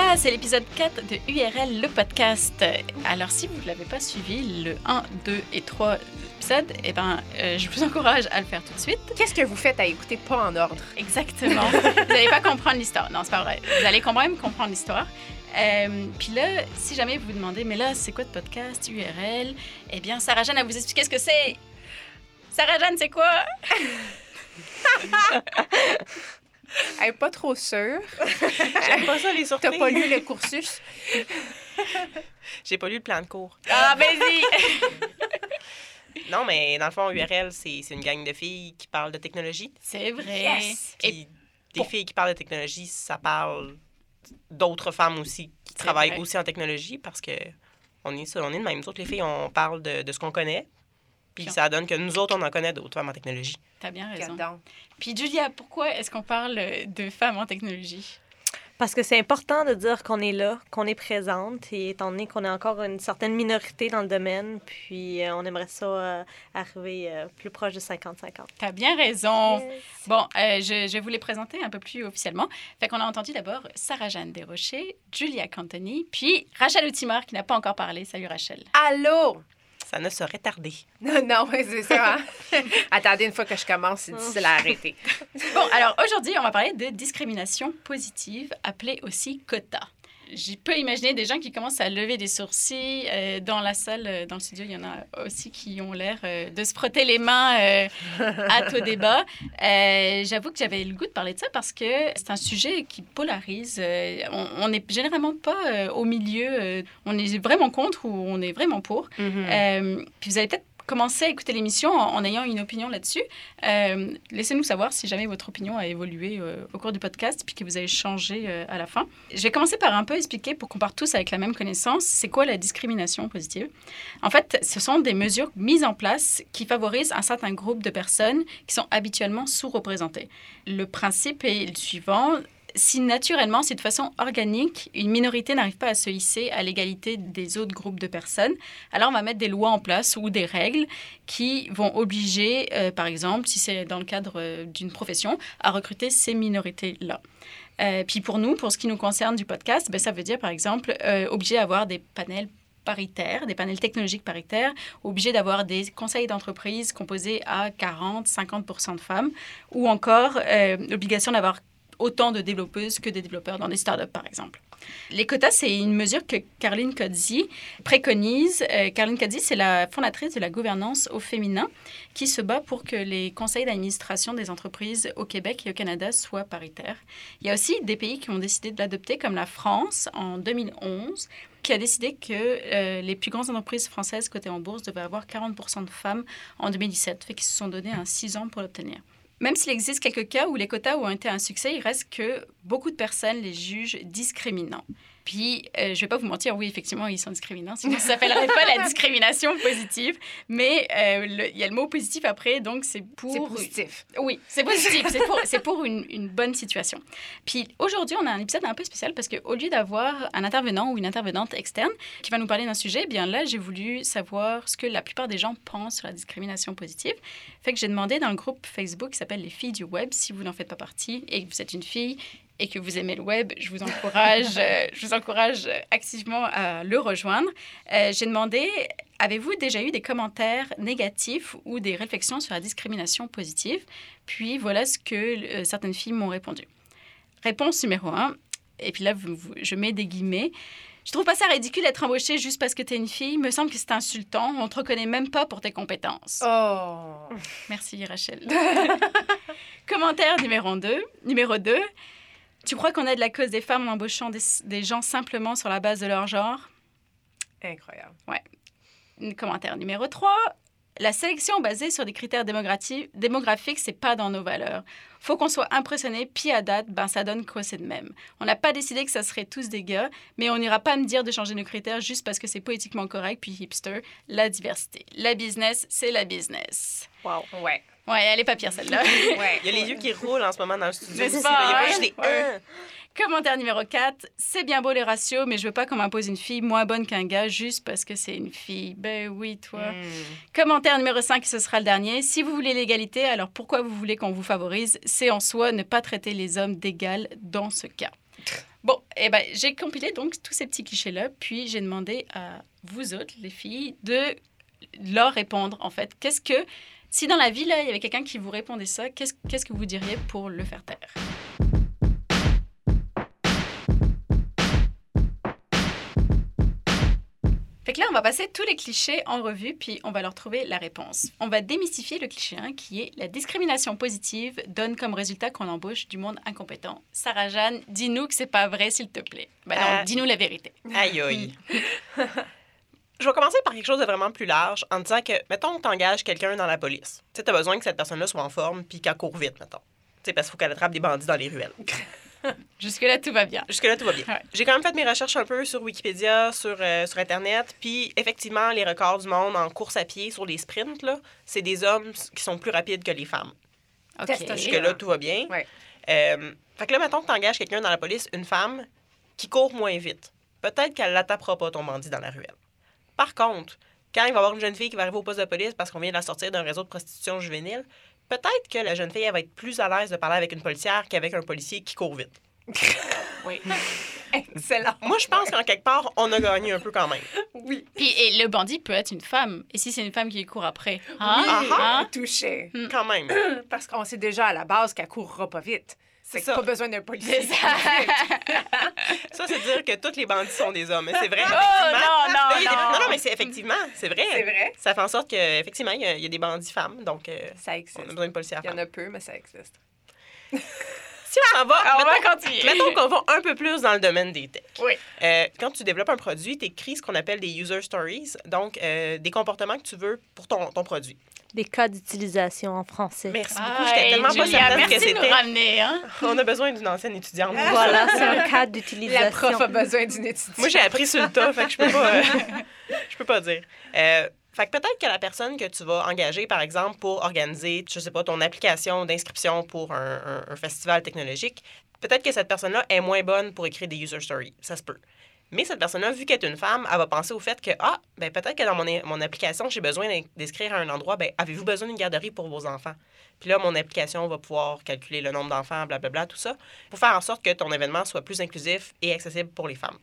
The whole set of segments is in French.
Voilà, c'est l'épisode 4 de URL, le podcast. Alors, si vous ne l'avez pas suivi, le 1, 2 et 3 épisodes, eh ben, euh, je vous encourage à le faire tout de suite. Qu'est-ce que vous faites à écouter pas en ordre? Exactement. vous n'allez pas comprendre l'histoire. Non, c'est pas vrai. Vous allez quand même comprendre l'histoire. Euh, puis là, si jamais vous vous demandez, mais là, c'est quoi de podcast, URL? Eh bien, Sarah Jeanne va vous expliquer ce que c'est. Sarah Jeanne, c'est quoi? Elle est pas trop sûre. J'aime pas ça, les T'as surprises. pas lu le cursus? J'ai pas lu le plan de cours. Ah, vas-y! Non, mais dans le fond, URL, c'est c'est une gang de filles qui parlent de technologie. C'est vrai. Yes! Et Puis des filles qui parlent de technologie, ça parle d'autres femmes aussi qui travaillent vrai. aussi en technologie parce que on est ça, on est de même. Nous autres, les filles, on parle de, de ce qu'on connaît. Puis ça donne que nous autres, on en connaît d'autres femmes en technologie. t'as bien raison. Puis Julia, pourquoi est-ce qu'on parle de femmes en technologie? Parce que c'est important de dire qu'on est là, qu'on est présente, et étant donné qu'on est encore une certaine minorité dans le domaine, puis euh, on aimerait ça euh, arriver euh, plus proche de 50-50. T'as bien raison. Bon, euh, je, je vais vous les présenter un peu plus officiellement. Fait qu'on a entendu d'abord Sarah-Jeanne Desrochers, Julia Cantoni, puis Rachel Outimar qui n'a pas encore parlé. Salut Rachel. Allô? Ça ne saurait tarder. Non, non, c'est ça. hein? Attendez, une fois que je commence, c'est difficile à arrêter. Bon, alors aujourd'hui, on va parler de discrimination positive, appelée aussi quota. Je peux imaginer des gens qui commencent à lever des sourcils. Euh, dans la salle, euh, dans le studio, il y en a aussi qui ont l'air euh, de se frotter les mains à tout débat. J'avoue que j'avais le goût de parler de ça parce que c'est un sujet qui polarise. On n'est généralement pas au milieu. on est vraiment contre ou on est vraiment pour. Euh, puis vous allez peut-être commencer à écouter l'émission en, en ayant une opinion là-dessus. Euh, Laissez-nous savoir si jamais votre opinion a évolué euh, au cours du podcast puis que vous avez changé euh, à la fin. Je vais commencer par un peu expliquer pour qu'on parte tous avec la même connaissance, c'est quoi la discrimination positive. En fait, ce sont des mesures mises en place qui favorisent un certain groupe de personnes qui sont habituellement sous-représentées. Le principe est le suivant si naturellement, si de façon organique, une minorité n'arrive pas à se hisser à l'égalité des autres groupes de personnes, alors on va mettre des lois en place ou des règles qui vont obliger, euh, par exemple, si c'est dans le cadre euh, d'une profession, à recruter ces minorités-là. Euh, puis pour nous, pour ce qui nous concerne du podcast, ben, ça veut dire, par exemple, euh, obligé d'avoir des panels paritaires, des panels technologiques paritaires, obligé d'avoir des conseils d'entreprise composés à 40-50% de femmes, ou encore euh, l'obligation d'avoir autant de développeuses que de développeurs dans des startups, par exemple. Les quotas, c'est une mesure que Caroline Codzi préconise. Euh, Caroline Codzi, c'est la fondatrice de la gouvernance au féminin qui se bat pour que les conseils d'administration des entreprises au Québec et au Canada soient paritaires. Il y a aussi des pays qui ont décidé de l'adopter, comme la France en 2011 qui a décidé que euh, les plus grandes entreprises françaises cotées en bourse devaient avoir 40% de femmes en 2017, fait qu'ils se sont donné un 6 ans pour l'obtenir. Même s'il existe quelques cas où les quotas ont été un succès, il reste que beaucoup de personnes les jugent discriminants. Puis, euh, je ne vais pas vous mentir, oui, effectivement, ils sont discriminants, sinon ça ne s'appellerait pas la discrimination positive. Mais euh, il y a le mot positif après, donc c'est pour... C'est positif. Oui, c'est positif. c'est pour, c'est pour une, une bonne situation. Puis aujourd'hui, on a un épisode un peu spécial parce qu'au lieu d'avoir un intervenant ou une intervenante externe qui va nous parler d'un sujet, eh bien là, j'ai voulu savoir ce que la plupart des gens pensent sur la discrimination positive. Fait que j'ai demandé dans le groupe Facebook qui s'appelle Les filles du web, si vous n'en faites pas partie et que vous êtes une fille et que vous aimez le web, je vous encourage, euh, je vous encourage euh, activement à le rejoindre. Euh, j'ai demandé Avez-vous déjà eu des commentaires négatifs ou des réflexions sur la discrimination positive? Puis voilà ce que certaines filles m'ont répondu. Réponse numéro un, et puis là, vous- vous- je mets des guillemets. Je trouve pas ça ridicule d'être embauchée juste parce que tu es une fille. Il me semble que c'est insultant. On te reconnaît même pas pour tes compétences. Oh! Merci Rachel. Commentaire numéro 2. Numéro 2. Tu crois qu'on a de la cause des femmes en embauchant des, des gens simplement sur la base de leur genre? Incroyable. Commentaire numéro 3. La sélection basée sur des critères démographi- démographiques, c'est pas dans nos valeurs. Faut qu'on soit impressionné, puis à date, ben ça donne quoi c'est de même. On n'a pas décidé que ça serait tous des gars, mais on n'ira pas me dire de changer nos critères juste parce que c'est politiquement correct, puis hipster. La diversité. La business, c'est la business. Wow. Ouais. Ouais, elle est pas pire celle-là. Ouais. Il y a les yeux qui roulent en ce moment dans le studio. N'est-ce Il y pas, a pas juste des Ouais. Commentaire numéro 4. C'est bien beau les ratios, mais je veux pas qu'on m'impose une fille moins bonne qu'un gars juste parce que c'est une fille. Ben oui, toi. Hmm. Commentaire numéro 5, ce sera le dernier. Si vous voulez l'égalité, alors pourquoi vous voulez qu'on vous favorise? C'est en soi ne pas traiter les hommes d'égal dans ce cas. Bon, eh ben, j'ai compilé donc tous ces petits clichés-là, puis j'ai demandé à vous autres, les filles, de leur répondre, en fait. Qu'est-ce que, si dans la vie, là, il y avait quelqu'un qui vous répondait ça, qu'est-ce qu'est-ce que vous diriez pour le faire taire? Fait que là, on va passer tous les clichés en revue, puis on va leur trouver la réponse. On va démystifier le cliché 1, qui est la discrimination positive donne comme résultat qu'on embauche du monde incompétent. Sarah Jeanne, dis-nous que c'est pas vrai, s'il te plaît. Ben non, Euh, dis-nous la vérité. Aïe, aïe. Je vais commencer par quelque chose de vraiment plus large en disant que, mettons, que tu engages quelqu'un dans la police. Tu sais, as besoin que cette personne-là soit en forme puis qu'elle court vite, mettons. Tu sais, parce qu'il faut qu'elle attrape des bandits dans les ruelles. Jusque-là, tout va bien. Jusque-là, tout va bien. Ouais. J'ai quand même fait mes recherches un peu sur Wikipédia, sur, euh, sur Internet, puis effectivement, les records du monde en course à pied sur les sprints, là, c'est des hommes qui sont plus rapides que les femmes. Jusque-là, tout va bien. Ouais. Euh, fait que là, mettons que tu engages quelqu'un dans la police, une femme, qui court moins vite. Peut-être qu'elle ne tapera pas ton bandit dans la ruelle. Par contre, quand il va y avoir une jeune fille qui va arriver au poste de police parce qu'on vient de la sortir d'un réseau de prostitution juvénile, peut-être que la jeune fille elle va être plus à l'aise de parler avec une policière qu'avec un policier qui court vite. Oui. Excellent. Moi, je pense qu'en quelque part, on a gagné un peu quand même. Oui. Puis et le bandit peut être une femme. Et si c'est une femme qui court après? Hein? Oui, Hein? touché. Quand même. Parce qu'on sait déjà à la base qu'elle courra pas vite. C'est pas besoin d'un policier. C'est ça. C'est dire que tous les bandits sont des hommes. C'est vrai. Oh, effectivement. non, non, Mais il y a des- non. non, non, mais c'est effectivement, c'est vrai. C'est vrai. Ça fait en sorte qu'effectivement, il y, a- il y a des bandits femmes. Donc, euh, Ça existe. on a besoin de policiers à Il y en a peu, mais ça existe. Si on en va, On mettons- va continuer. Mettons qu'on va un peu plus dans le domaine des techs. Oui. Euh, quand tu développes un produit, tu écris ce qu'on appelle des user stories, donc euh, des comportements que tu veux pour ton, ton produit. Des cas d'utilisation en français. Merci Ah, beaucoup. J'étais tellement pas Julia, certaine que merci de nous c'était. ramener. Hein? On a besoin d'une ancienne étudiante. Voilà, c'est un cas La d'utilisation. prof a besoin d'une étudiante. Moi, j'ai appris sur le tas, fait que je peux pas, euh, je peux pas dire. Euh, fait que peut-être que la personne que tu vas engager, par exemple, pour organiser, je sais pas, ton application d'inscription pour un, un- un festival technologique, peut-être que cette personne-là est moins bonne pour écrire des user stories. Ça se peut. Mais cette personne-là, vu qu'elle est une femme, elle va penser au fait que, ah, ben peut-être que dans mon, mon application, j'ai besoin d'in- d'inscrire à un endroit, ben avez-vous besoin d'une garderie pour vos enfants? Puis là, mon application va pouvoir calculer le nombre d'enfants, blablabla, tout ça, pour faire en sorte que ton événement soit plus inclusif et accessible pour les femmes.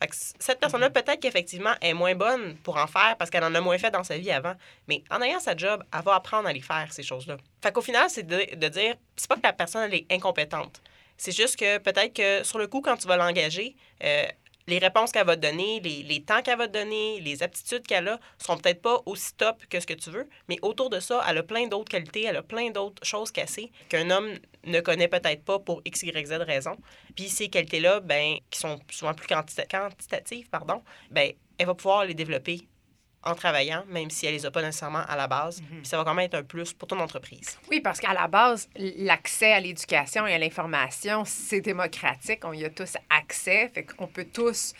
Fait que cette personne-là, peut-être qu'effectivement, est moins bonne pour en faire parce qu'elle en a moins fait dans sa vie avant. Mais en ayant sa job, elle va apprendre à les faire, ces choses-là. Fait qu'au final, c'est de, de dire, c'est pas que la personne, elle est incompétente. C'est juste que peut-être que sur le coup, quand tu vas l'engager, euh, les réponses qu'elle va te donner, les, les temps qu'elle va te donner, les aptitudes qu'elle a, sont peut-être pas aussi top que ce que tu veux, mais autour de ça, elle a plein d'autres qualités, elle a plein d'autres choses qu'elle qu'un homme ne connaît peut-être pas pour X, Y, Z raison. Puis ces qualités-là, ben, qui sont souvent plus quantita- quantitatives, pardon, ben, elle va pouvoir les développer en travaillant, même si elle les a pas nécessairement à la base. Puis ça va quand même être un plus pour ton entreprise. Oui, parce qu'à la base, l'accès à l'éducation et à l'information, c'est démocratique. On y a tous accès. Fait qu'on peut tous,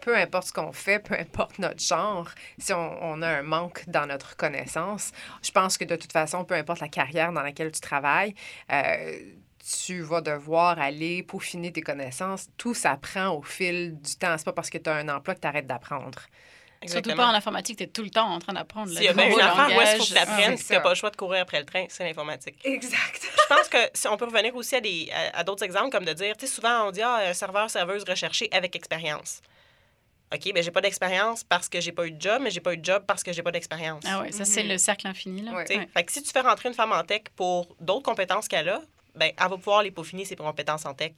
peu importe ce qu'on fait, peu importe notre genre, si on, on a un manque dans notre connaissance, je pense que de toute façon, peu importe la carrière dans laquelle tu travailles, euh, tu vas devoir aller peaufiner tes connaissances. Tout s'apprend au fil du temps. C'est pas parce que tu as un emploi que tu arrêtes d'apprendre. Surtout pas en informatique, tu es tout le temps en train d'apprendre. le S'il y a bien une affaire où est-ce qu'il faut que tu apprennes, Ah, si tu n'as pas le choix de courir après le train, c'est l'informatique. Exact. Je pense que si on peut revenir aussi à, des, à, à d'autres exemples, comme de dire, tu sais, souvent on dit, ah, un serveur, serveuse recherché avec expérience. OK, ben j'ai pas d'expérience parce que j'ai pas eu de job, mais j'ai pas eu de job parce que j'ai pas d'expérience. Ah ouais, ça, c'est Mhm. le cercle infini. Là. Ouais. Fait que si tu fais rentrer une femme en tech pour d'autres compétences qu'elle a, ben, elle va pouvoir les peaufiner, ses compétences en tech,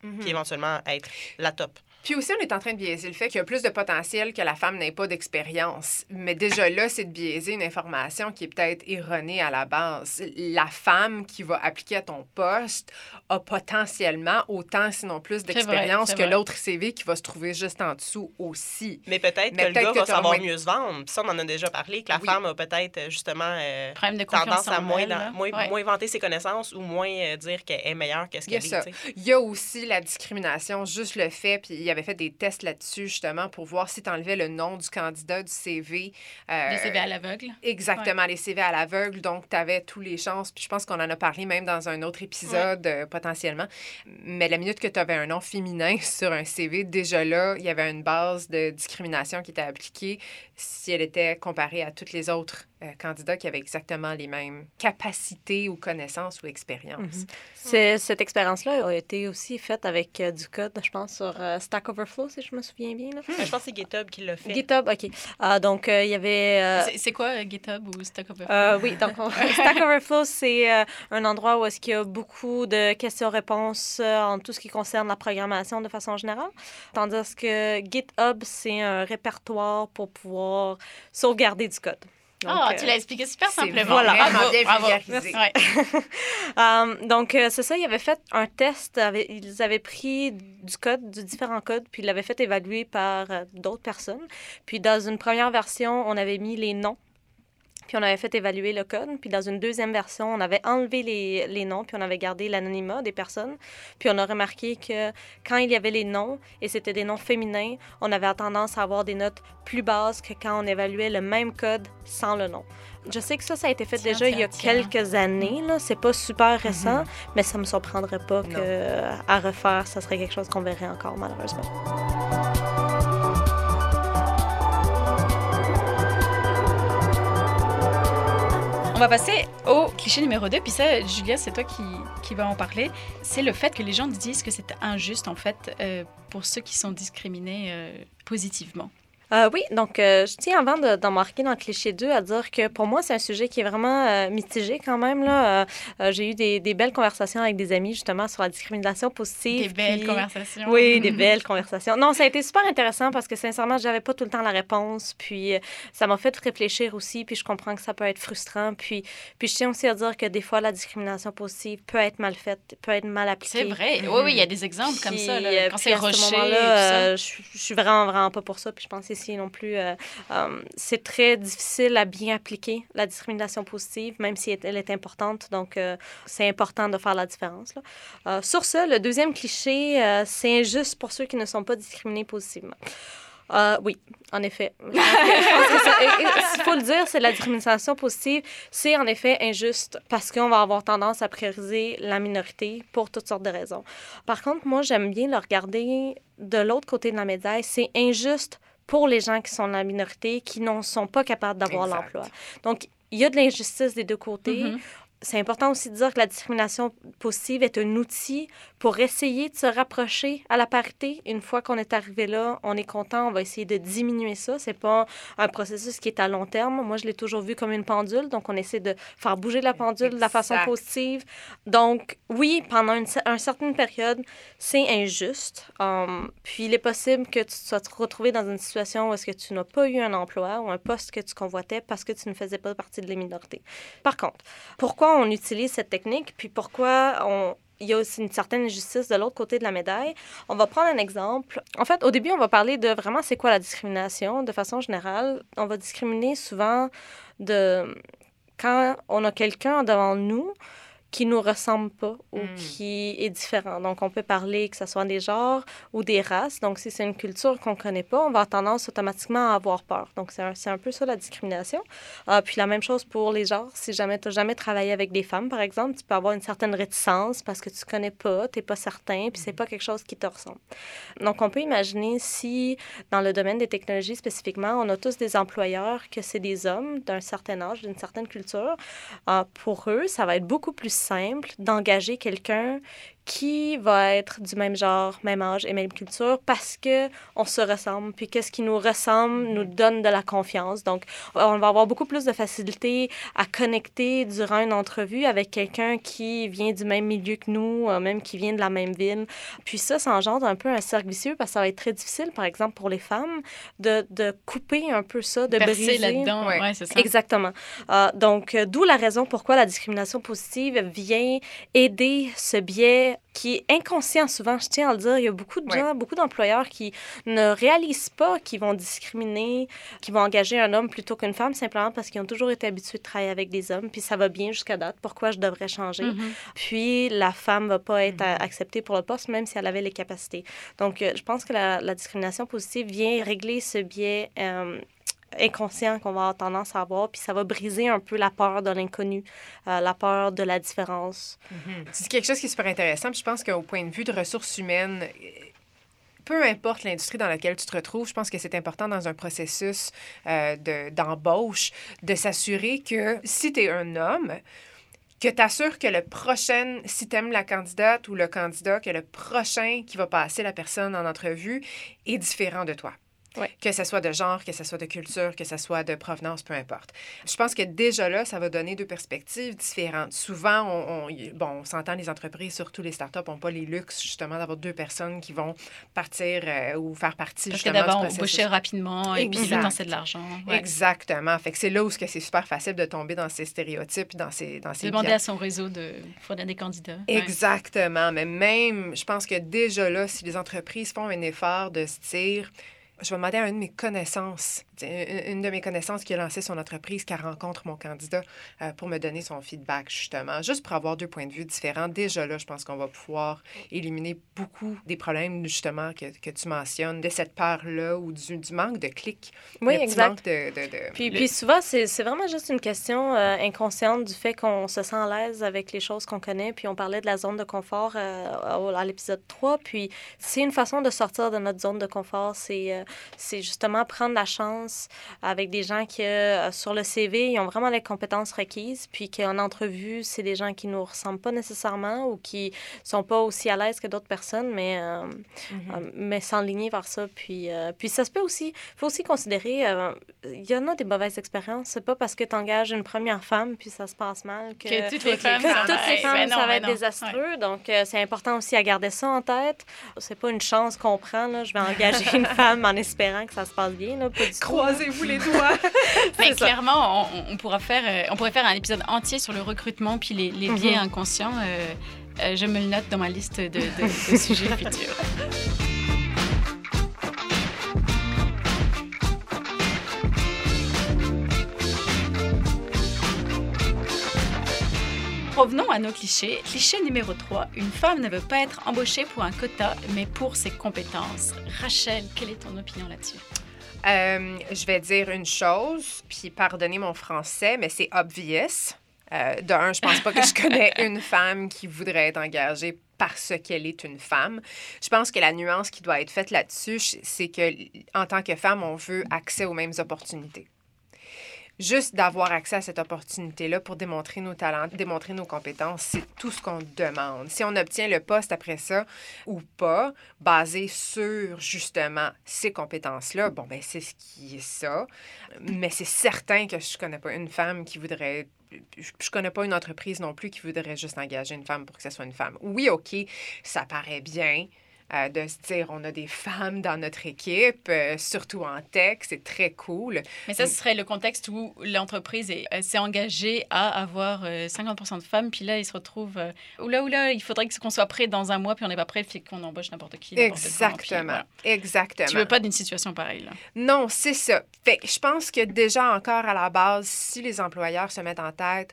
puis éventuellement être la top. Puis aussi, on est en train de biaiser le fait qu'il y a plus de potentiel que la femme n'ait pas d'expérience. Mais déjà là, c'est de biaiser une information qui est peut-être erronée à la base. La femme qui va appliquer à ton poste a potentiellement autant, sinon plus, d'expérience que l'autre CV qui va se trouver juste en dessous aussi. Mais peut-être que peut-être le gars que va savoir moins- mieux se vendre. Puis ça, on en a déjà parlé, que la Oui. femme a peut-être euh, justement euh, Problème de tendance à moins, elle, dans- moins, Ouais. moins vanter ses connaissances ou moins euh, dire qu'elle est meilleure que ce y a qu'elle est. Il y a aussi la discrimination, juste le fait, puis il avait fait des tests là-dessus justement pour voir si tu enlevais le nom du candidat du CV. euh, Les CV à l'aveugle. Exactement, les CV à l'aveugle. Donc, tu avais tous les chances. Puis je pense qu'on en a parlé même dans un autre épisode euh, potentiellement. Mais la minute que tu avais un nom féminin sur un CV, déjà là, il y avait une base de discrimination qui était appliquée si elle était comparée à toutes les autres euh, candidats qui avaient exactement les mêmes capacités ou connaissances ou expériences. Mhm. Cette expérience-là a été aussi faite avec euh, du code, je pense, sur euh, Stack Overflow, si je me souviens bien. là. Je pense que c'est GitHub qui l'a fait. GitHub, OK. Ah, donc, euh, il y avait... euh, C'est- quoi euh, GitHub ou Stack Overflow? Euh, oui, donc on- Stack Overflow, c'est euh, un endroit où est-ce qu'il y a beaucoup de questions-réponses euh, en tout ce qui concerne la programmation de façon générale. Tandis que GitHub, c'est un répertoire pour pouvoir sauvegarder du code. Ah, euh, tu l'as expliqué super simplement. vraiment Bravo, bien bravo. Ouais. Euh, donc, euh, c'est ça, ils avaient fait un test, ils avaient pris du code, du différents codes, puis ils l'avaient fait évaluer par euh, d'autres personnes. Puis, dans une première version, on avait mis les noms, puis on avait fait évaluer le code. Puis, dans une deuxième version, on avait enlevé les, les noms, puis on avait gardé l'anonymat des personnes. Puis, on a remarqué que quand il y avait les noms, et c'était des noms féminins, on avait tendance à avoir des notes plus basses que quand on évaluait le même code sans le nom. Je sais que ça, ça a été fait Tiens, déjà il y a tiens, quelques années. Là. C'est pas super récent, mais ça me surprendrait pas Non. que à refaire, ça serait quelque chose qu'on verrait encore, malheureusement. Va passer au cliché numéro 2. Puis ça, Julia, c'est toi qui, qui va en parler. C'est le fait que les gens disent que c'est injuste, en fait, euh, pour ceux qui sont discriminés euh, positivement. Euh, oui, donc euh, je tiens avant de- d'embarquer dans le cliché 2 à dire que pour moi, c'est un sujet qui est vraiment euh, mitigé quand même. là. J'ai eu des, des belles conversations avec des amis justement sur la discrimination positive. Des belles puis- conversations. Oui, des belles conversations. Non, ça a été super intéressant parce que sincèrement, j'avais pas tout le temps la réponse. Puis ça m'a fait réfléchir aussi. Puis je comprends que ça peut être frustrant. Puis, puis je tiens aussi à dire que des fois, la discrimination positive peut être mal faite, peut être mal appliquée. C'est vrai. Oui, oui, il y a des exemples comme ça. Là, quand c'est ce moment-là, je je suis vraiment, vraiment pas pour ça. Puis je pense non plus, euh, euh, c'est très difficile à bien appliquer la discrimination positive, même si elle est importante. Donc, euh, c'est important de faire la différence. sur ce, le deuxième cliché, c'est injuste pour ceux qui ne sont pas discriminés positivement. Oui, en effet. S'il faut le dire, c'est la discrimination positive. C'est en effet injuste parce qu'on va avoir tendance à prioriser la minorité pour toutes sortes de raisons. Par contre, moi, j'aime bien le regarder de l'autre côté de la médaille. C'est injuste pour les gens qui sont de la minorité, qui n'en sont pas capables d'avoir l'emploi. Donc, il y a de l'injustice des deux côtés. Mhm. C'est important aussi de dire que la discrimination positive est un outil pour essayer de se rapprocher à la parité. Une fois qu'on est arrivé là, on est content, on va essayer de diminuer ça. C'est pas un processus qui est à long terme. Moi, je l'ai toujours vu comme une pendule, donc on essaie de faire bouger la pendule de la façon positive. Donc, oui, pendant une, une certaine période, c'est injuste. Um, puis, il est possible que tu te sois retrouvé dans une situation où est-ce que tu n'as pas eu un emploi ou un poste que tu convoitais parce que tu ne faisais pas partie de la minorité. Par contre, pourquoi on utilise cette technique, puis pourquoi on, il y a aussi une certaine injustice de l'autre côté de la médaille. On va prendre un exemple. En fait, au début, on va parler de vraiment c'est quoi la discrimination de façon générale. On va discriminer souvent de quand on a quelqu'un devant nous qui nous ressemble pas ou Mm. qui est différent. Donc, on peut parler que ce soit des genres ou des races. Donc, si c'est une culture qu'on connaît pas, on va avoir tendance automatiquement à avoir peur. Donc, c'est un, un peu ça la discrimination. Ah, puis la même chose pour les genres. Si jamais tu n'as jamais travaillé avec des femmes, par exemple, tu peux avoir une certaine réticence parce que tu connais pas, tu n'es pas certain, puis c'est pas quelque chose qui te ressemble. Donc, on peut imaginer si, dans le domaine des technologies spécifiquement, on a tous des employeurs que c'est des hommes d'un certain âge, d'une certaine culture. Ah, pour eux, ça va être beaucoup plus simple d'engager quelqu'un qui va être du même genre, même âge et même culture parce que on se ressemble. Puis qu'est-ce qui nous ressemble nous donne de la confiance. Donc, on va avoir beaucoup plus de facilité à connecter durant une entrevue avec quelqu'un qui vient du même milieu que nous, euh, même qui vient de la même ville. Puis ça, ça engendre un peu un cercle vicieux parce que ça va être très difficile, par exemple, pour les femmes, de, de couper un peu ça, de Percer briser. là-dedans. Ouais. Ouais, c'est ça. Exactement. Euh, donc, euh, d'où la raison pourquoi la discrimination positive vient aider ce biais qui est inconscient souvent, je tiens à le dire. Il y a beaucoup de Ouais. gens, beaucoup d'employeurs qui ne réalisent pas qu'ils vont discriminer, qu'ils vont engager un homme plutôt qu'une femme simplement parce qu'ils ont toujours été habitués de travailler avec des hommes, puis ça va bien jusqu'à date. Pourquoi je devrais changer? Mhm. Puis la femme va pas être a- acceptée pour le poste, même si elle avait les capacités. Donc, euh, je pense que la, la discrimination positive vient régler ce biais euh, inconscient qu'on va avoir tendance à avoir, puis ça va briser un peu la peur de l'inconnu, euh, la peur de la différence. C'est quelque chose qui est super intéressant. Puis je pense qu'au point de vue de ressources humaines, peu importe l'industrie dans laquelle tu te retrouves, je pense que c'est important dans un processus euh, de- d'embauche de, s'assurer que si tu es un homme, que tu assures que le prochain, si tu aimes la candidate ou le candidat, que le prochain qui va passer la personne en entrevue est différent de toi. Que ce soit de genre, que ce soit de culture, que ce soit de provenance, peu importe. Je pense que déjà là, ça va donner deux perspectives différentes. Souvent, on, on- bon, on s'entend, les entreprises, surtout les startups, n'ont pas les luxes, justement, d'avoir deux personnes qui vont partir euh, ou faire partie, Parce que justement, d'abord, du on embaucher rapidement et puis le temps, c'est de l'argent. Ouais. Exactement. Fait que c'est là où ce que c'est super facile de tomber dans ces stéréotypes, dans ces, dans ces Demander à son réseau de fournir des candidats. Ouais. Exactement. Mais même, je pense que déjà là, si les entreprises font un effort de se dire, je vais demander à une de mes connaissances, une une de mes connaissances qui a lancé son entreprise, qui rencontre mon candidat euh, pour me donner son feedback, justement, juste pour avoir deux points de vue différents. Déjà là, je pense qu'on va pouvoir éliminer beaucoup des problèmes, justement, que, que tu mentionnes, de cette peur-là ou du, du manque de clics. Oui, exact. manque de- de- de, Puis, Le- puis souvent, c'est c'est vraiment juste une question euh, inconsciente du fait qu'on se sent à l'aise avec les choses qu'on connaît. Puis on parlait de la zone de confort euh, au- à l'épisode 3. Puis c'est une façon de sortir de notre zone de confort. C'est euh, c'est justement prendre la chance avec des gens qui, euh, sur le CV, ils ont vraiment les compétences requises. Puis qu'en entrevue, c'est des gens qui nous ressemblent pas nécessairement ou qui sont pas aussi à l'aise que d'autres personnes, mais, euh, Mhm. euh, mais s'enligner vers ça. Puis, euh, puis ça se peut aussi, il faut aussi considérer, euh, il y en a des mauvaises expériences. C'est pas parce que tu engages une première femme puis ça se passe mal que, Que toutes les femmes, que ça toutes les va- femmes, ben non, ça va ben être non. désastreux. Donc, c'est important aussi à garder ça en tête. C'est pas une chance qu'on prend. Là. Je vais engager une femme en espérant que ça se passe bien. Là. Pas du. Croisez-vous les doigts. Mais ça. clairement, on, on pourra faire, euh, on pourrait faire un épisode entier sur le recrutement puis les, les biais Mhm. inconscients. Euh, euh, je me le note dans ma liste de, de- de sujets futurs. Revenons à nos clichés. Cliché numéro 3. Une femme ne veut pas être embauchée pour un quota, mais pour ses compétences. Rachel, quelle est ton opinion là-dessus? Euh, je vais dire une chose, puis pardonnez mon français, mais c'est obvious. Euh, de un, je pense pas que je connais une femme qui voudrait être engagée parce qu'elle est une femme. Je pense que la nuance qui doit être faite là-dessus, c'est que en tant que femme, on veut accès aux mêmes opportunités. Juste d'avoir accès à cette opportunité-là pour démontrer nos talents, démontrer nos compétences, c'est tout ce qu'on demande. Si on obtient le poste après ça ou pas, basé sur justement ces compétences-là, bon, ben c'est ce qui est ça. Mais c'est certain que je connais pas une femme qui voudrait. Je connais pas une entreprise non plus qui voudrait juste engager une femme pour que ce soit une femme. Oui, OK, ça paraît bien. Euh, de se dire on a des femmes dans notre équipe, euh, surtout en tech, c'est très cool. Mais ça, ce serait le contexte où l'entreprise est- euh, s'est engagée à avoir euh, 50% de femmes, puis là, ils se retrouvent... Oula, oula, il faudrait que- qu'on soit prêt dans un mois, puis on n'est pas prêt, puis qu'on embauche n'importe qui. n'importe quand, puis Exactement. voilà. Exactement. Tu veux pas d'une situation pareille, là? Non, c'est ça. Fait je pense que déjà encore à la base, si les employeurs se mettent en tête,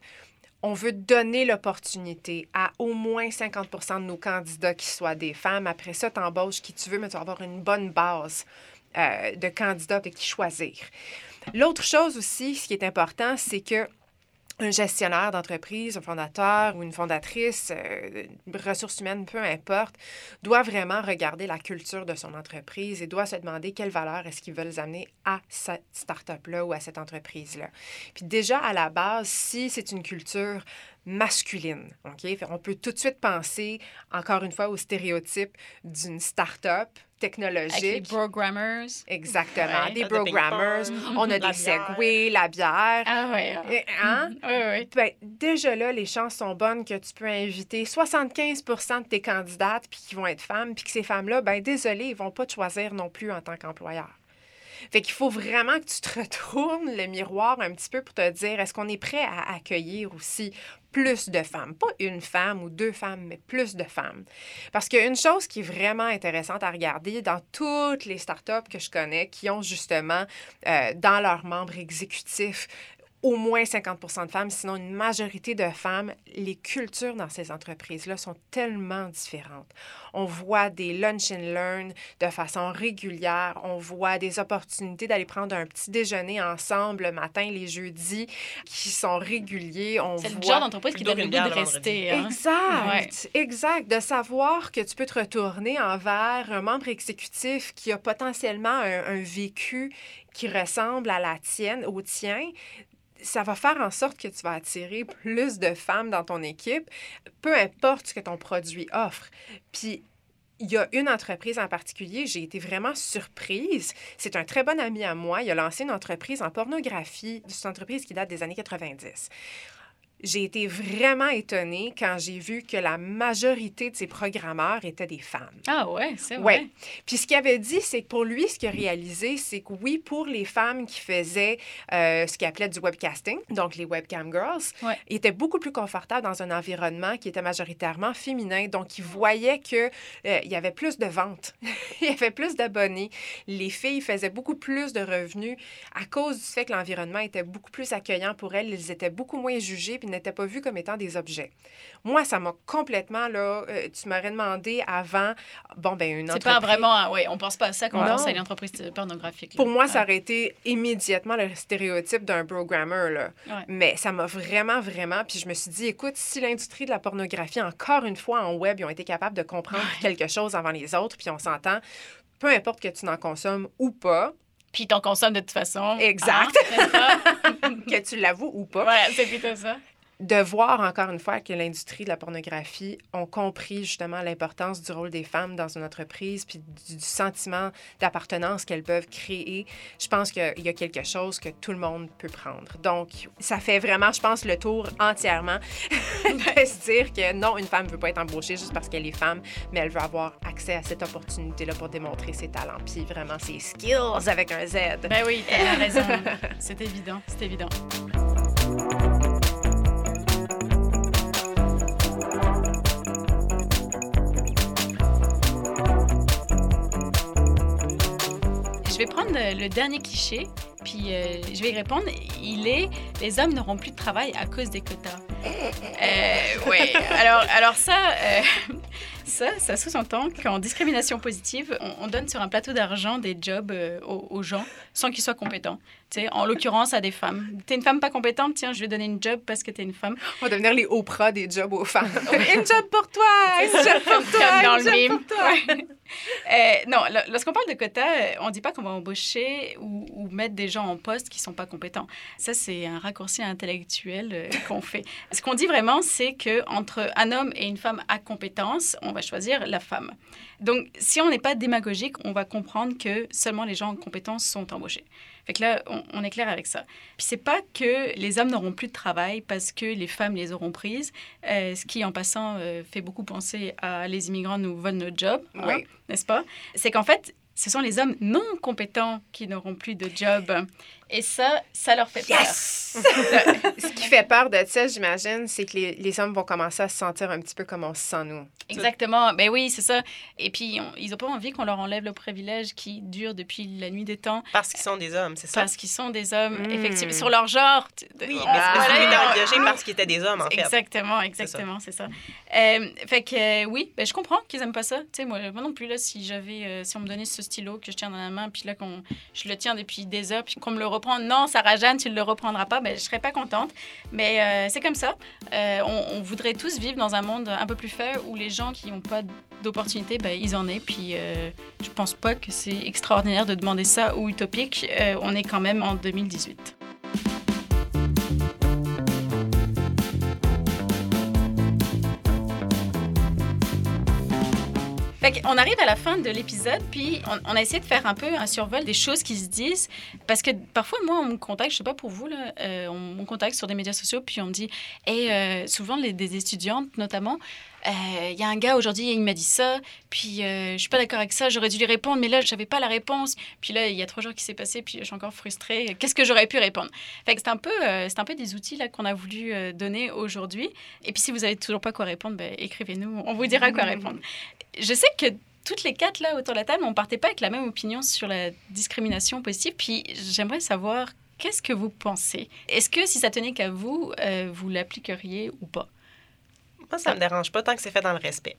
on veut donner l'opportunité à au moins 50 de nos candidats qui soient des femmes. Après ça, tu embauches qui tu veux, mais tu vas avoir une bonne base euh, de candidats avec qui choisir. L'autre chose aussi, ce qui est important, c'est que un gestionnaire d'entreprise, un fondateur ou une fondatrice, euh, ressources humaines, peu importe, doit vraiment regarder la culture de son entreprise et doit se demander quelles valeurs est-ce qu'ils veulent amener à cette start-up-là ou à cette entreprise-là. Puis déjà, à la base, si c'est une culture masculine, OK? Fait on peut tout de suite penser, encore une fois, au stéréotype d'une start-up technologique. Avec les programmers. Exactement. Ouais. Des Le programmers, on a la des bière. segways, la bière. Ah ouais. ah. Hein? Oui, oui. Ben, déjà là, les chances sont bonnes que tu peux inviter 75% de tes candidates puis qui vont être femmes, puis que ces femmes-là, ben désolé, ils vont pas te choisir non plus en tant qu'employeur. Fait qu'il faut vraiment que tu te retournes le miroir un petit peu pour te dire est-ce qu'on est prêt à accueillir aussi plus de femmes, pas une femme ou deux femmes, mais plus de femmes. Parce qu'une chose qui est vraiment intéressante à regarder dans toutes les startups que je connais qui ont justement euh, dans leurs membres exécutifs au moins 50% de femmes, sinon une majorité de femmes. Les cultures dans ces entreprises-là sont tellement différentes. On voit des lunch and learn de façon régulière. On voit des opportunités d'aller prendre un petit déjeuner ensemble le matin, les jeudis, qui sont réguliers. On C'est le voit... genre d'entreprise qui donne le goût de le rester. hein? Exact, exact. De savoir que tu peux te retourner envers un membre exécutif qui a potentiellement un, un vécu qui ressemble à la tienne, au tien, ça va faire en sorte que tu vas attirer plus de femmes dans ton équipe, peu importe ce que ton produit offre. Puis, il y a une entreprise en particulier, j'ai été vraiment surprise. C'est un très bon ami à moi. Il a lancé une entreprise en pornographie. Une entreprise qui date des années 90 j'ai été vraiment étonnée quand j'ai vu que la majorité de ses programmeurs étaient des femmes. Ah ouais, c'est vrai. Ouais. Puis ce qu'il avait dit, c'est que pour lui, ce qu'il a réalisé, c'est que oui, pour les femmes qui faisaient euh, ce qu'il appelait du webcasting, donc les webcam girls, Ouais. ils étaient beaucoup plus confortables dans un environnement qui était majoritairement féminin. Donc, ils voyaient qu'il il y avait plus de ventes, il y avait plus d'abonnés. Les filles faisaient beaucoup plus de revenus à cause du fait que l'environnement était beaucoup plus accueillant pour elles. Ils étaient beaucoup moins jugés puis n'étaient pas vus comme étant des objets. Moi, ça m'a complètement, là, euh, tu m'aurais demandé avant, bon, ben une C'est entreprise... pas vraiment. un- Ouais, on pense pas à ça quand on pense à une entreprise pornographique. là. Pour moi, ça aurait été immédiatement le stéréotype d'un programmer. Là. Ouais. Mais ça m'a vraiment, vraiment. Puis je me suis dit, écoute, si l'industrie de la pornographie, encore une fois en web, ils ont été capables de comprendre quelque chose avant les autres, puis on s'entend, peu importe que tu n'en consommes ou pas, Puis t'en consommes de toute façon. Exact. Hein, pas? que tu l'avoues ou pas, ouais, c'est plutôt ça. De voir encore une fois que l'industrie de la pornographie ont compris justement l'importance du rôle des femmes dans une entreprise, puis du, du sentiment d'appartenance qu'elles peuvent créer, je pense qu'il y a quelque chose que tout le monde peut prendre. Donc, ça fait vraiment, je pense, le tour entièrement de se dire que non, une femme ne veut pas être embauchée juste parce qu'elle est femme, mais elle veut avoir accès à cette opportunité-là pour démontrer ses talents, puis vraiment ses skills avec un Z. Ben oui, t'as raison. C'est évident, c'est évident. Vais prendre le dernier cliché, puis euh, je vais y répondre. Il est les hommes n'auront plus de travail à cause des quotas. Euh, ouais. Alors, alors ça, euh, ça, ça sous-entend qu'en discrimination positive, on, on donne sur un plateau d'argent des jobs euh, aux, aux gens sans qu'ils soient compétents. Tu sais, en l'occurrence à des femmes. T'es une femme pas compétente, tiens, je vais donner une job parce que t'es une femme. On va devenir les Oprah des jobs aux femmes. une job pour toi, une job pour toi, dans une le job pour toi. Ouais. Non, lo- lorsqu'on parle de quotas, on dit pas qu'on va embaucher ou, ou mettre des gens en poste qui sont pas compétents. Ça, c'est un raccourci intellectuel euh, qu'on fait. Ce qu'on dit vraiment, c'est que entre un homme et une femme à compétence, on va choisir la femme. Donc, si on n'est pas démagogique, on va comprendre que seulement les gens en compétence sont embauchés. Fait que là, on, on est clair avec ça. Puis c'est pas que les hommes n'auront plus de travail parce que les femmes les auront prises, euh, ce qui en passant euh, fait beaucoup penser à les immigrants nous volent jobs, hein, Oui. n'est-ce pas? C'est qu'en fait, ce sont les hommes non compétents qui n'auront plus de job. Et ça, ça leur fait peur. Ce qui fait peur de ça, j'imagine, c'est que les, les hommes vont commencer à se sentir un petit peu comme on se sent nous. Exactement. Ben oui, c'est ça. Et puis, on- ils n'ont pas envie qu'on leur enlève le privilège qui dure depuis la nuit des temps Parce qu'ils sont des hommes, c'est ça? parce qu'ils sont des hommes, Mm. effectivement, sur leur genre. Oui, on- c'est parce qu'ils étaient parce qu'ils étaient des hommes, en fait. Exactement, exactement, c'est ça. Euh, fait que euh, oui, ben, je comprends qu'ils aiment pas ça. Tu sais, moi, moi non plus, là, si j'avais, euh, si on me donnait ce stylo que je tiens dans la main, puis là, qu'on, je le tiens depuis des heures, puis qu'on me le non, Sarah Jeanne, tu ne le reprendras pas, ben, je serais pas contente. Mais euh, c'est comme ça. Euh, on, voudrait tous vivre dans un monde un peu plus fair où les gens qui n'ont pas d'opportunité, ben, ils en aient. Puis euh, je pense pas que c'est extraordinaire de demander ça ou utopique. On est quand même en 2018. Fait on arrive à la fin de l'épisode, puis on, on a essayé de faire un peu un survol des choses qui se disent, parce que parfois, moi, on me contacte, je sais pas pour vous, là, euh, on me contacte sur des médias sociaux, puis on me dit, et euh, souvent les, des étudiantes notamment, euh, il y a un gars aujourd'hui, il m'a dit ça, puis euh, je suis pas d'accord avec ça, j'aurais dû lui répondre, mais là, j'avais pas la réponse. Puis là, il y a trois jours qui s'est passé, puis je suis encore frustrée. Qu'est-ce que j'aurais pu répondre? Fait que c'est un peu, euh, c'est un peu des outils là qu'on a voulu donner aujourd'hui. Et puis si vous avez toujours pas quoi répondre, ben, écrivez-nous, on vous dira quoi répondre. Je sais que toutes les quatre là autour de la table, on partait pas avec la même opinion sur la discrimination positive. Puis j'aimerais savoir qu'est-ce que vous pensez? Est-ce que si ça tenait qu'à vous, euh, vous l'appliqueriez ou pas? Moi, ça me dérange pas tant que c'est fait dans le respect.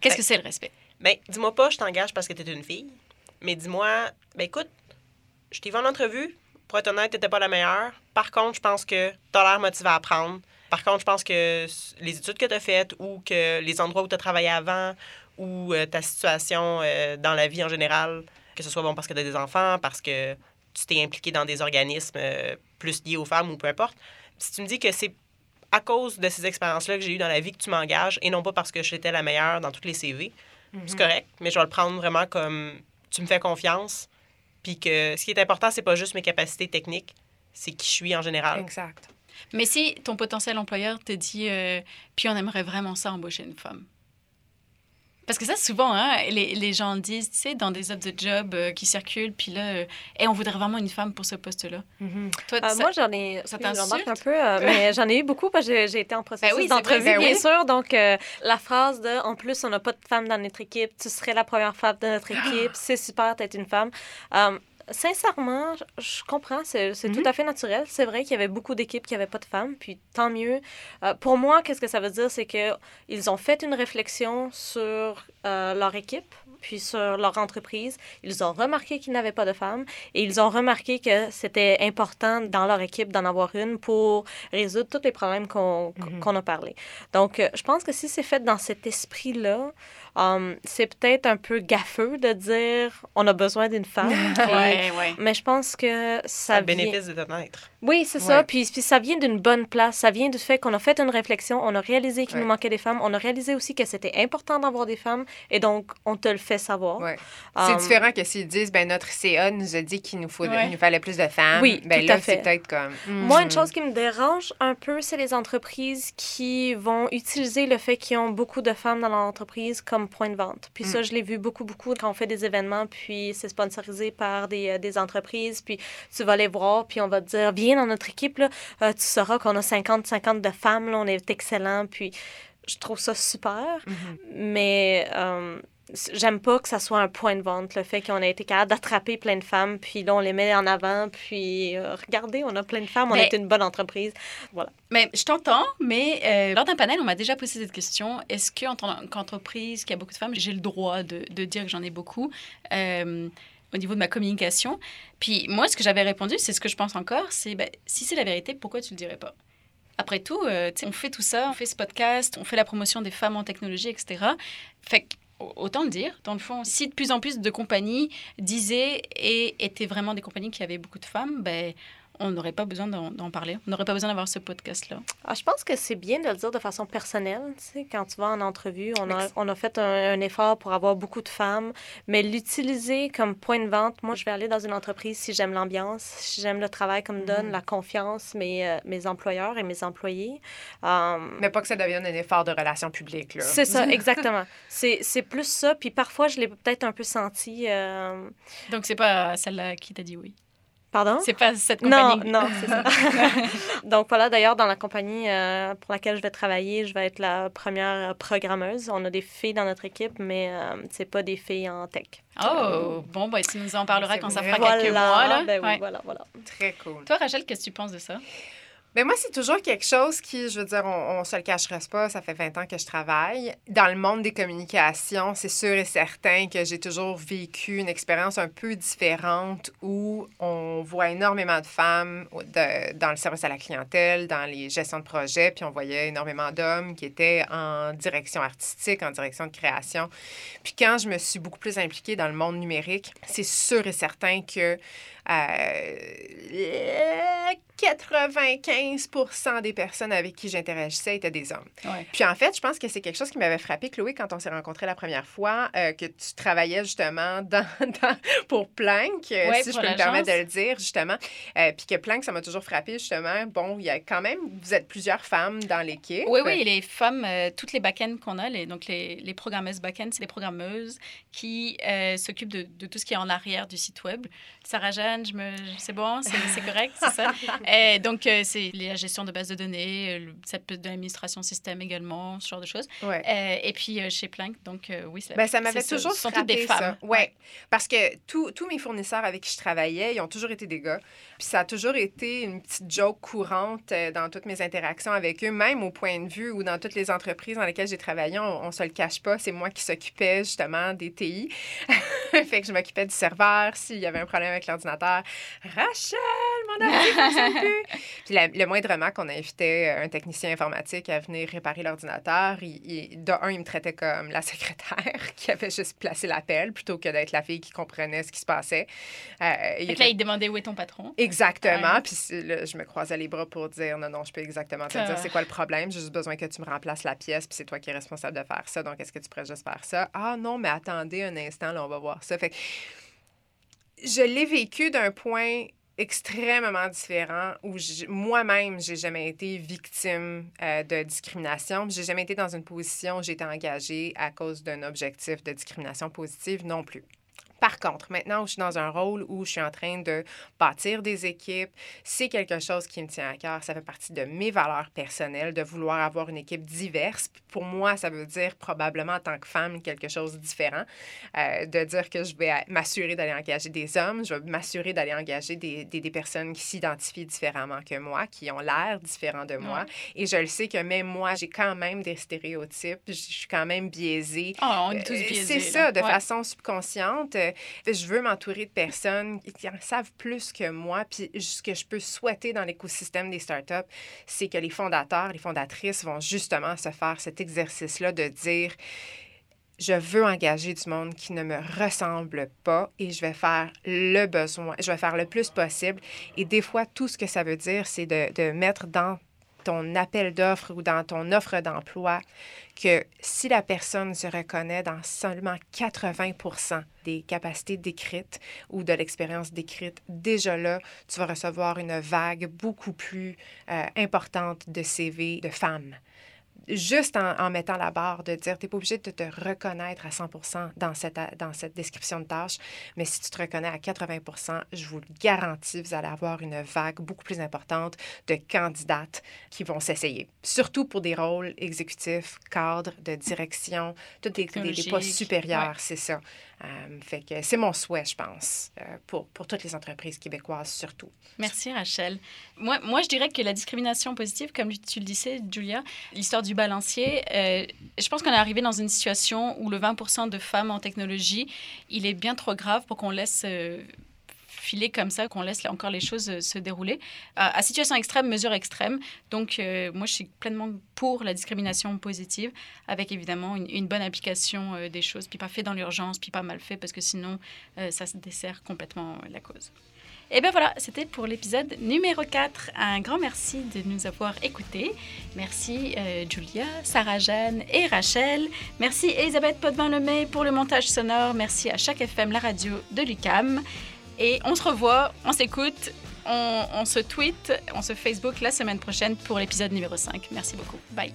Qu'est-ce Ben- que c'est le respect? Ben, dis-moi pas, je t'engage parce que t'es une fille. Mais dis-moi, ben écoute, je t'ai vu en entrevue. Pour être honnête, t'étais pas la meilleure. Par contre, je pense que t'as l'air motivé à apprendre. Par contre, je pense que les études que t'as faites ou que les endroits où t'as travaillé avant ou euh, ta situation euh, dans la vie en général, que ce soit bon parce que t'as des enfants, parce que tu t'es impliqué dans des organismes euh, plus liés aux femmes ou peu importe. Si tu me dis que c'est à cause de ces expériences-là que j'ai eues dans la vie que tu m'engages et non pas parce que j'étais la meilleure dans toutes les CV, c'est correct, mais je vais le prendre vraiment comme tu me fais confiance. Puis que ce qui est important, c'est pas juste mes capacités techniques, c'est qui je suis en général. Exact. Mais si ton potentiel employeur te dit, euh, puis on aimerait vraiment ça embaucher une femme. Parce que ça, souvent, hein, les, les gens disent, tu sais, dans des offres de job euh, qui circulent, puis là, euh, Hey, on voudrait vraiment une femme pour ce poste-là. Mhm. Toi, Euh, ça- moi, j'en ai. ça oui, un peu, euh, mais j'en ai eu beaucoup parce que j'ai- été en processus Ben oui, d'entrevue, ben bien oui. sûr. Donc, la phrase de En plus, on n'a pas de femme dans notre équipe, tu serais la première femme de notre équipe, c'est super d'être une femme. Sincèrement, je- comprends, c'est c'est Mhm. tout à fait naturel. C'est vrai qu'il y avait beaucoup d'équipes qui n'avaient pas de femmes, puis tant mieux. Euh, pour moi, qu'est-ce que ça veut dire? C'est qu'ils ont fait une réflexion sur euh, leur équipe, puis sur leur entreprise. Ils ont remarqué qu'ils n'avaient pas de femmes et ils ont remarqué que c'était important dans leur équipe d'en avoir une pour résoudre tous les problèmes qu'on Mhm. a parlé. Donc, euh, je pense que si c'est fait dans cet esprit-là, euh, c'est peut-être un peu gaffeux de dire on a besoin d'une femme. Ouais, ouais. Mais je pense que ça le vient... bénéfice de naître. Oui, c'est ça. Puis, puis ça vient d'une bonne place. Ça vient du fait qu'on a fait une réflexion, on a réalisé qu'il Ouais. nous manquait des femmes, on a réalisé aussi que c'était important d'avoir des femmes et donc on te le fait savoir. Ouais. C'est différent que s'ils disent, ben notre CA nous a dit qu'il nous, faut, nous fallait plus de femmes. Oui, ben tout là, à fait. c'est peut-être comme. Moi, une hmm. chose qui me dérange un peu, c'est les entreprises qui vont utiliser le fait qu'ils ont beaucoup de femmes dans leur entreprise comme point de vente. Puis ça, je l'ai vu beaucoup, beaucoup quand on fait des événements, puis c'est sponsorisé par des, euh, des entreprises, puis tu vas les voir, puis on va te dire, viens dans notre équipe, là, euh, tu sauras qu'on a 50-50 de femmes, là, on est excellent, puis je trouve ça super, Mhm. mais... euh, J'aime pas que ça soit un point de vente, le fait qu'on a été capable d'attraper plein de femmes, puis là, on les met en avant, puis euh, regardez, on a plein de femmes, on Mais- est une bonne entreprise. Voilà. Mais je t'entends, mais euh, lors d'un panel, on m'a déjà posé cette question. Est-ce qu'en tant qu'entreprise qui a beaucoup de femmes, j'ai le droit de, de dire que j'en ai beaucoup euh, au niveau de ma communication? Puis moi, ce que j'avais répondu, c'est ce que je pense encore, c'est ben, si c'est la vérité, pourquoi tu le dirais pas? Après tout, on fait tout ça, on fait ce podcast, on fait la promotion des femmes en technologie, etc. Fait que, autant le dire, dans le fond, si de plus en plus de compagnies disaient et étaient vraiment des compagnies qui avaient beaucoup de femmes, ben, on n'aurait pas besoin d'en parler. On n'aurait pas besoin d'avoir ce podcast-là. Ah, je pense que c'est bien de le dire de façon personnelle. Tu sais, quand tu vas en entrevue, on a, on a fait un, un effort pour avoir beaucoup de femmes, mais l'utiliser comme point de vente, moi, je vais aller dans une entreprise si j'aime l'ambiance, si j'aime le travail qu'on me donne, Mhm. la confiance, mes, euh, mes employeurs et mes employés. Euh, Mais pas que ça devienne un effort de relations publiques. là. c'est ça, exactement. C'est c'est plus ça. Puis parfois, je l'ai peut-être un peu senti. euh, Donc, c'est pas celle-là qui t'a dit oui. Pardon? C'est pas cette Non, compagnie. non, c'est ça. Donc voilà, d'ailleurs, dans la compagnie euh, pour laquelle je vais travailler, je vais être la première programmeuse. On a des filles dans notre équipe, mais euh, c'est pas des filles en tech. Oh, bon, bah, tu nous en parleras quand ça fera quelques mois. Là. Ben oui, Ouais. voilà, voilà. Très cool. Toi, Rachel, qu'est-ce que tu penses de ça? Mais moi, c'est toujours quelque chose qui, je veux dire, on, on se le cachera pas, ça fait 20 ans que je travaille. Dans le monde des communications, c'est sûr et certain que j'ai toujours vécu une expérience un peu différente où on voit énormément de femmes de- dans le service à la clientèle, dans les gestions de projets, puis on voyait énormément d'hommes qui étaient en direction artistique, en direction de création. Puis quand je me suis beaucoup plus impliquée dans le monde numérique, c'est sûr et certain que euh, 95% des personnes avec qui j'interagissais étaient des hommes. Ouais. Puis en fait, je pense que c'est quelque chose qui m'avait frappé, Chloé, quand on s'est rencontrés la première fois, euh, que tu travaillais justement dans, dans- pour Planck, euh, Ouais, si je peux me permettre de le dire, justement. Euh, puis que Planck, ça m'a toujours frappé, justement. Bon, il y a quand même, vous êtes plusieurs femmes dans l'équipe. Oui, oui, les femmes, euh, toutes les back-ends qu'on a, les, donc les, les programmeuses back-end, c'est des programmeuses qui s'occupent de, de tout ce qui est en arrière du site web. Sarah Jeanne, je me, c'est bon, c'est correct, c'est ça. Et donc, euh, c'est la gestion de bases de données, euh, le- ça peut être de l'administration système également, ce genre de choses. Ouais. Euh, et puis, euh, chez Planck, donc, euh, oui, c'est Ben, ça m'avait toujours Ce sont toutes frappé, des ça. femmes. Ouais. Parce que tous mes fournisseurs avec qui je travaillais, ils ont toujours été des gars. Puis ça a toujours été une petite joke courante euh, dans toutes mes interactions avec eux, même au point de vue où dans toutes les entreprises dans lesquelles j'ai travaillé, on, on se le cache pas, c'est moi qui s'occupais justement des TI. fait que je m'occupais du serveur. S'il y avait un problème avec l'ordinateur, Rachel, mon ordi fonctionne plus. Puis la- le moindrement qu'on invitait un technicien informatique à venir réparer l'ordinateur, il, il- de un, il me traitait comme la secrétaire qui avait juste placé l'appel plutôt que d'être la fille qui comprenait ce qui se passait. Euh, il Donc était- là, il demandait où est ton patron. Exactement. Ouais. Puis là, je me croisais les bras pour dire non, non, je peux exactement te Ah. dire c'est quoi le problème. J'ai juste besoin que tu me remplaces la pièce, puis c'est toi qui es responsable de faire ça. Donc, est-ce que tu pourrais juste faire ça? Ah non, mais attendez un instant, là, on va voir ça. Fait que je l'ai vécu d'un point extrêmement différent où moi-même, j'ai jamais été victime euh, de discrimination. J'ai jamais été dans une position où été engagée à cause d'un objectif de discrimination positive non plus. Par contre, maintenant où je suis dans un rôle où je suis en train de bâtir des équipes, c'est quelque chose qui me tient à cœur. Ça fait partie de mes valeurs personnelles de vouloir avoir une équipe diverse. Pour moi, ça veut dire probablement en tant que femme quelque chose de différent. Euh, de dire que je vais m'assurer d'aller engager des hommes, je vais m'assurer d'aller engager des, des, des personnes qui s'identifient différemment que moi, qui ont l'air différents de moi. Et je le sais que même moi, j'ai quand même des stéréotypes. Je suis quand même biaisée. Oh, on est tous Euh, biaisés. C'est ça, de Ouais. façon subconsciente. Euh, Je veux m'entourer de personnes qui en savent plus que moi. Puis ce que je peux souhaiter dans l'écosystème des startups, c'est que les fondateurs, les fondatrices vont justement se faire cet exercice-là de dire je veux engager du monde qui ne me ressemble pas et je vais faire le besoin, je vais faire le plus possible. Et des fois, tout ce que ça veut dire, c'est de, de mettre dans ton appel d'offres ou dans ton offre d'emploi que si la personne se reconnaît dans seulement 80% des capacités décrites ou de l'expérience décrite, déjà là, tu vas recevoir une vague beaucoup plus euh, importante de CV de femmes juste en, en mettant la barre de dire, tu n'es pas obligé de te reconnaître à 100 dans cette, dans cette description de tâche, mais si tu te reconnais à 80% je vous le garantis, vous allez avoir une vague beaucoup plus importante de candidates qui vont s'essayer. Surtout pour des rôles exécutifs, cadres, de direction, tous des, des- des postes supérieurs, c'est ça. Euh, fait que c'est mon souhait, je pense, euh, pour, pour toutes les entreprises québécoises surtout. Merci Rachel. Moi, moi, je dirais que la discrimination positive, comme tu le disais, Julia, l'histoire du balancier, euh, je pense qu'on est arrivé dans une situation où le 20% de femmes en technologie, il est bien trop grave pour qu'on laisse filer comme ça, qu'on laisse encore les choses euh, se dérouler. À, à situation extrême, mesure extrême. Donc, euh, moi, je suis pleinement pour la discrimination positive, avec évidemment une, bonne application euh, des choses, puis pas fait dans l'urgence, puis pas mal fait, parce que sinon, euh, ça se dessert complètement euh, la cause. Et bien voilà, c'était pour l'épisode numéro 4. Un grand merci de nous avoir écoutés. Merci euh, Julia, Sarah-Jeanne et Rachel. Merci Elisabeth Potvin-Lemay pour le montage sonore. Merci à chaque FM, la radio de l'UCAM. Et on se revoit, on s'écoute, on, se tweet, on se Facebook la semaine prochaine pour l'épisode numéro 5. Merci beaucoup. Bye.